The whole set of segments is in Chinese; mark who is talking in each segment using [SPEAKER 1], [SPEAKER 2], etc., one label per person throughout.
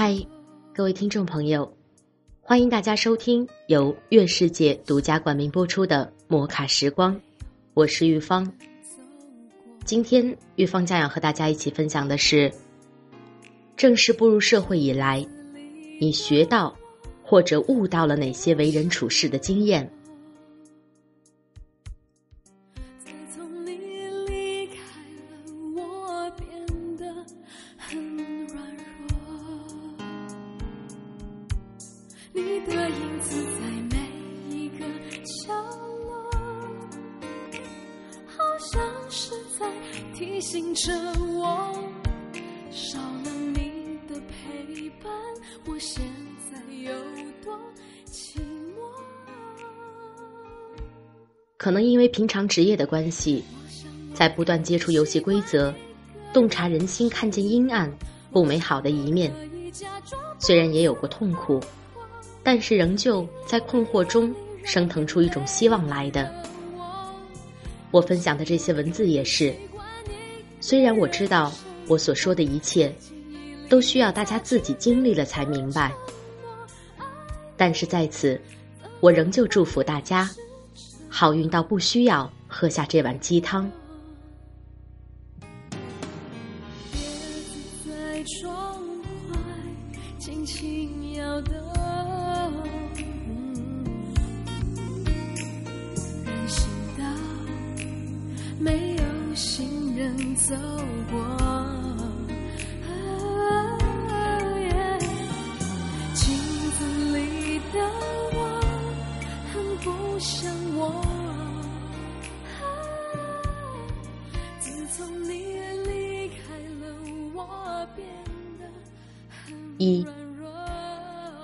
[SPEAKER 1] 嗨，各位听众朋友，欢迎大家收听由月世界独家冠名播出的《摩卡时光》，我是玉芳。今天玉芳将要和大家一起分享的是：正式步入社会以来，你学到或者悟到了哪些为人处事的经验？可能因为平常职业的关系，在不断接触游戏规则、洞察人心、看见阴暗、不美好的一面，虽然也有过痛苦，但是仍旧在困惑中升腾出一种希望来的。我分享的这些文字也是，虽然我知道我所说的一切都需要大家自己经历了才明白，但是在此，我仍旧祝福大家。好运到不需要喝下这碗鸡汤。没有行人走过。一，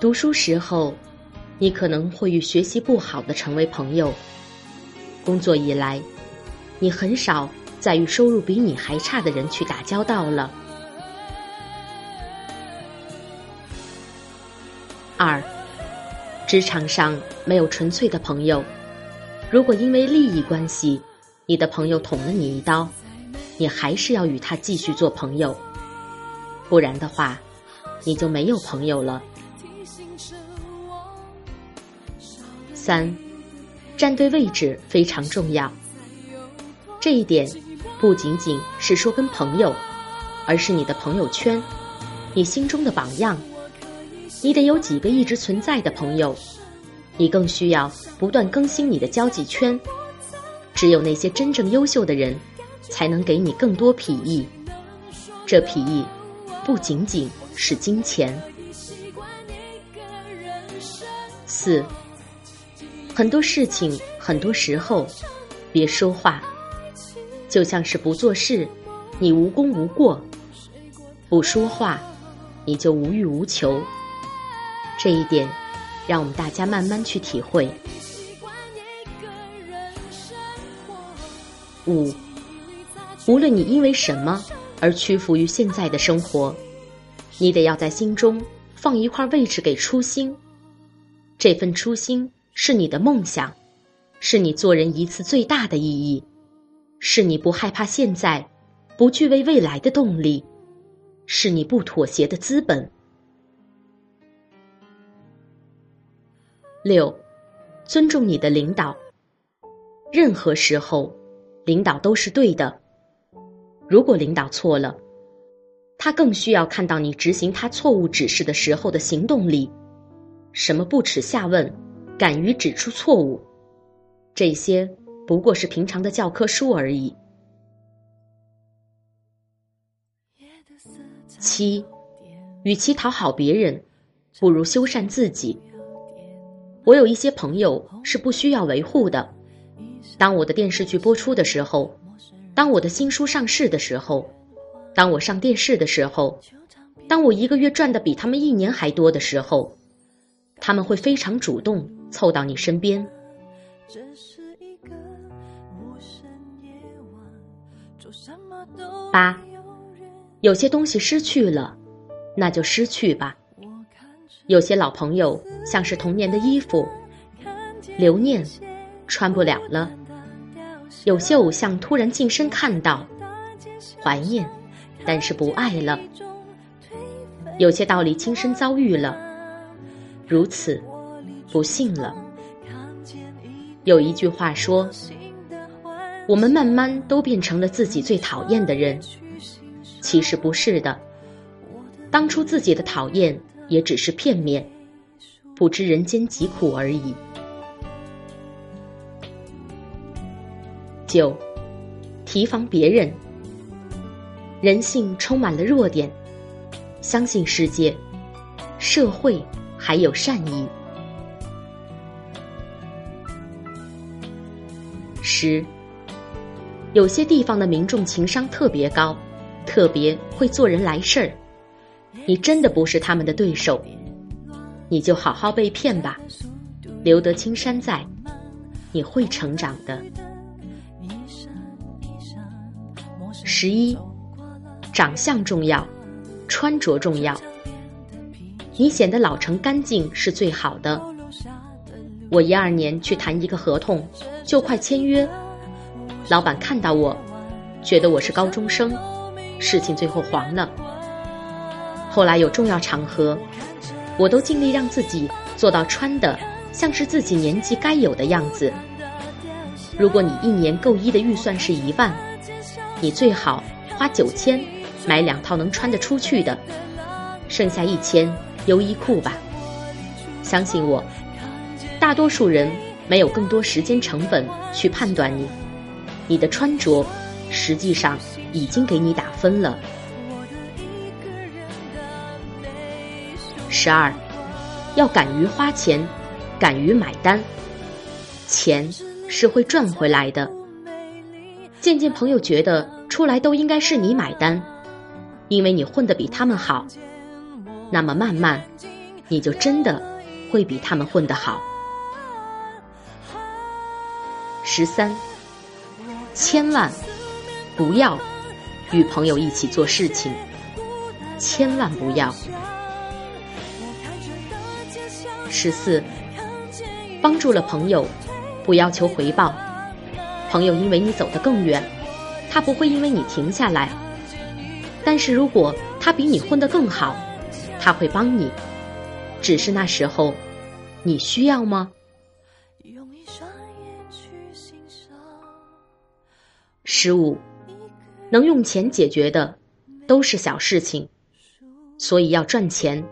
[SPEAKER 1] 读书时候，你可能会与学习不好的成为朋友；工作以来，你很少再与收入比你还差的人去打交道了。职场上没有纯粹的朋友，如果因为利益关系，你的朋友捅了你一刀，你还是要与他继续做朋友，不然的话。你就没有朋友了。三，站对位置非常重要。这一点不仅仅是说跟朋友，而是你的朋友圈，你心中的榜样。你得有几个一直存在的朋友，你更需要不断更新你的交际圈。只有那些真正优秀的人，才能给你更多裨益。这裨益不仅仅。是金钱。四，很多事情，很多时候，别说话，就像是不做事，你无功无过；不说话，你就无欲无求。这一点，让我们大家慢慢去体会。五，无论你因为什么而屈服于现在的生活。你得要在心中放一块位置给初心，这份初心是你的梦想，是你做人一次最大的意义，是你不害怕现在，不惧畏未来的动力，是你不妥协的资本。六，尊重你的领导，任何时候，领导都是对的。如果领导错了。他更需要看到你执行他错误指示的时候的行动力，什么不耻下问，敢于指出错误，这些不过是平常的教科书而已。七，与其讨好别人，不如修缮自己。我有一些朋友是不需要维护的。当我的电视剧播出的时候，当我的新书上市的时候，当我上电视的时候，当我一个月赚的比他们一年还多的时候，他们会非常主动凑到你身边。八，有些东西失去了，那就失去吧。有些老朋友像是童年的衣服，留念，穿不了了。有些偶像突然近身看到，怀念，但是不爱了。有些道理亲身遭遇了，如此，不幸了。有一句话说：“我们慢慢都变成了自己最讨厌的人。”其实不是的，当初自己的讨厌也只是片面，不知人间疾苦而已。九，提防别人。人性充满了弱点，相信世界、社会还有善意。十，有些地方的民众情商特别高，特别会做人来事儿。你真的不是他们的对手，你就好好被骗吧，留得青山在，你会成长的。十一，长相重要，穿着重要。你显得老成干净是最好的。我一二年去谈一个合同，就快签约，老板看到我，觉得我是高中生，事情最后黄了。后来有重要场合，我都尽力让自己做到穿的像是自己年纪该有的样子。如果你一年购衣的预算是一万。你最好花九千买两套能穿得出去的，剩下一千优衣库吧。相信我，大多数人没有更多时间成本去判断你，你的穿着实际上已经给你打分了。十二，要敢于花钱，敢于买单，钱是会赚回来的。渐渐，朋友觉得出来都应该是你买单，因为你混得比他们好。那么慢慢，你就真的会比他们混得好。十三，千万不要与朋友一起做事情，千万不要。十四，帮助了朋友，不要求回报。朋友因为你走得更远，他不会因为你停下来。但是如果他比你混得更好，他会帮你。只是那时候，你需要吗？十五，能用钱解决的都是小事情，所以要赚钱。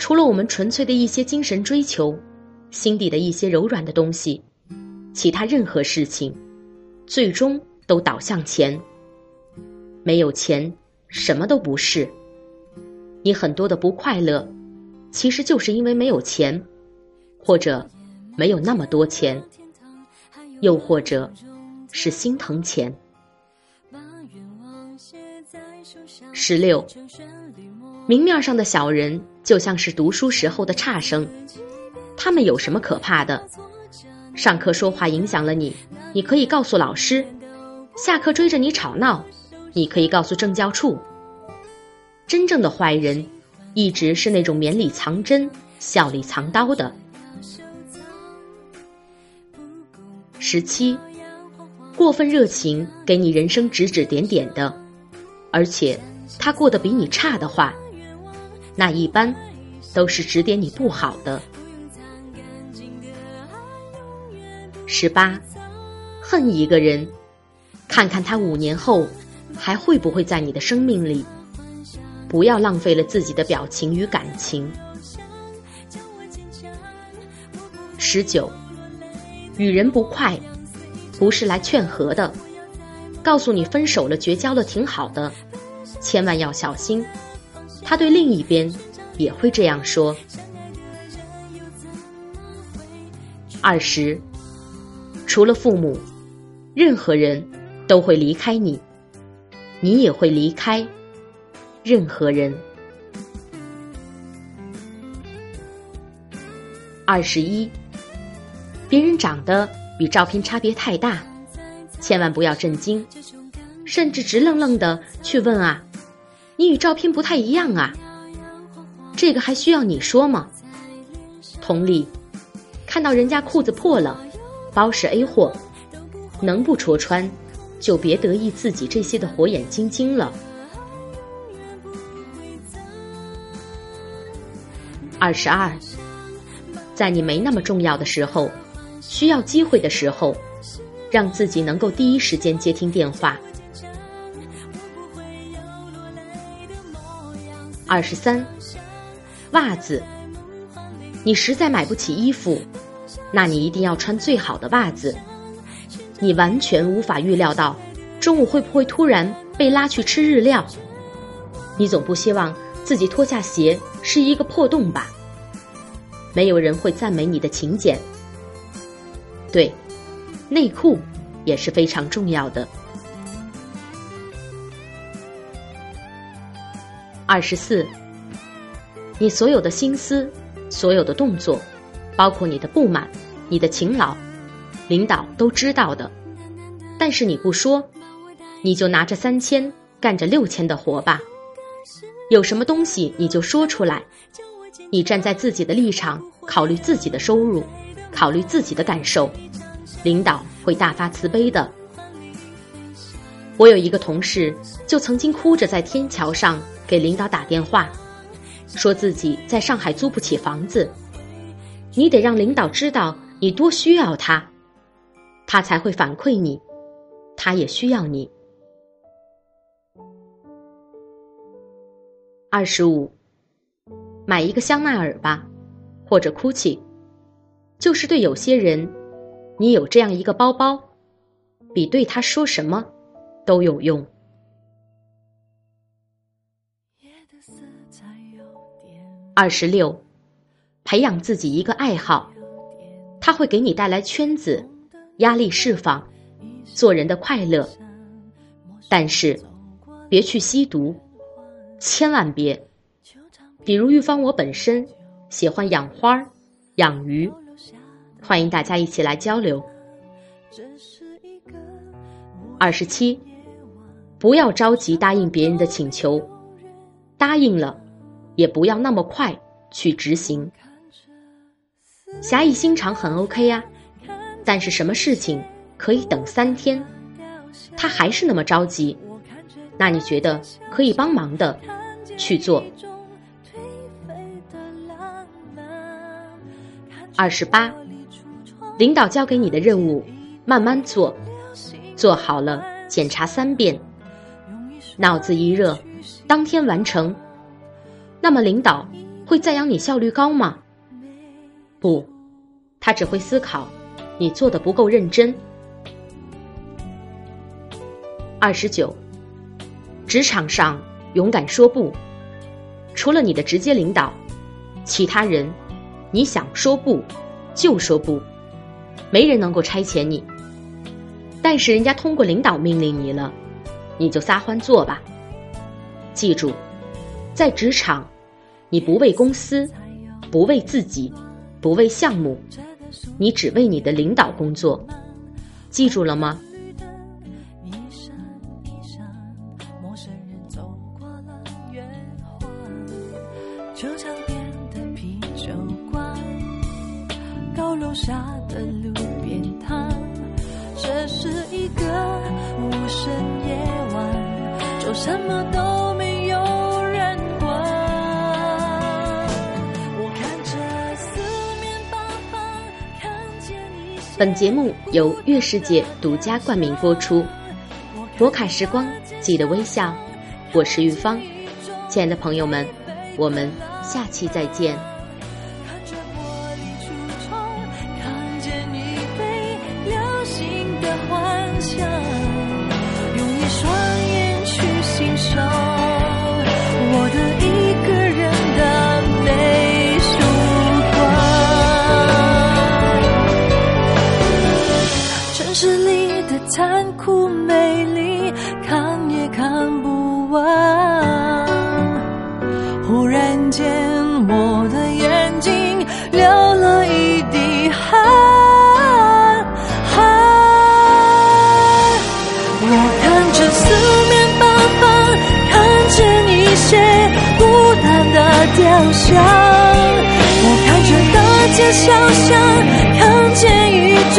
[SPEAKER 1] 除了我们纯粹的一些精神追求，心底的一些柔软的东西。其他任何事情，最终都导向钱。没有钱，什么都不是。你很多的不快乐，其实就是因为没有钱，或者没有那么多钱，又或者是心疼钱。十六，明面上的小人就像是读书时候的差生，他们有什么可怕的？上课说话影响了你，你可以告诉老师；下课追着你吵闹，你可以告诉政教处。真正的坏人，一直是那种绵里藏针、笑里藏刀的。十七，过分热情给你人生指指点点的，而且他过得比你差的话，那一般都是指点你不好的。十八，恨一个人，看看他五年后还会不会在你的生命里。不要浪费了自己的表情与感情。十九，与人不快，不是来劝和的，告诉你分手了、绝交了挺好的，千万要小心，他对另一边也会这样说。二十，除了父母，任何人都会离开你，你也会离开任何人。二十一，别人长得与照片差别太大，千万不要震惊，甚至直愣愣的去问啊，你与照片不太一样啊，这个还需要你说吗？同理，看到人家裤子破了，包是 A 货，能不戳穿，就别得意自己这些的火眼金睛了。二十二。在你没那么重要的时候，需要机会的时候，让自己能够第一时间接听电话。二十三，袜子，你实在买不起衣服，那你一定要穿最好的袜子。你完全无法预料到中午会不会突然被拉去吃日料，你总不希望自己脱下鞋是一个破洞吧？没有人会赞美你的勤俭。对，内裤也是非常重要的。二十四，你所有的心思、所有的动作，包括你的不满、你的勤劳，领导都知道的。但是你不说，你就拿着三千干着六千的活吧。有什么东西你就说出来。你站在自己的立场，考虑自己的收入，考虑自己的感受，领导会大发慈悲的。我有一个同事，就曾经哭着在天桥上给领导打电话，说自己在上海租不起房子。你得让领导知道你多需要他，他才会反馈你，他也需要你。二十五。买一个香奈儿吧，或者 GUCCI，就是对有些人，你有这样一个包包，比对他说什么都有用。二十六，培养自己一个爱好，它会给你带来圈子、压力释放、做人的快乐。但是，别去吸毒，千万别。比如玉芳，我本身喜欢养花、养鱼，欢迎大家一起来交流。二十七，不要着急答应别人的请求，答应了，也不要那么快去执行。侠义心肠很 OK 呀，但是什么事情可以等三天，他还是那么着急，那你觉得可以帮忙的去做。二十八，领导交给你的任务，慢慢做，做好了检查三遍，脑子一热，当天完成。那么领导会赞扬你效率高吗？不，他只会思考你做的不够认真。二十九，职场上勇敢说不，除了你的直接领导，其他人。你想说不，就说不，没人能够差遣你。但是人家通过领导命令你了，你就撒欢做吧。记住，在职场，你不为公司，不为自己，不为项目，你只为你的领导工作。记住了吗？高楼下的路边摊，这是一个无声夜晚，做什么都本节目由月世界独家冠名播出，摩卡时光，记得微笑。我是玉芳，亲爱的朋友们，我们下期再见。
[SPEAKER 2] 流了一滴汗。汗。我看着四面八方，看见一些孤单的雕像。我看着大街小巷，看见一种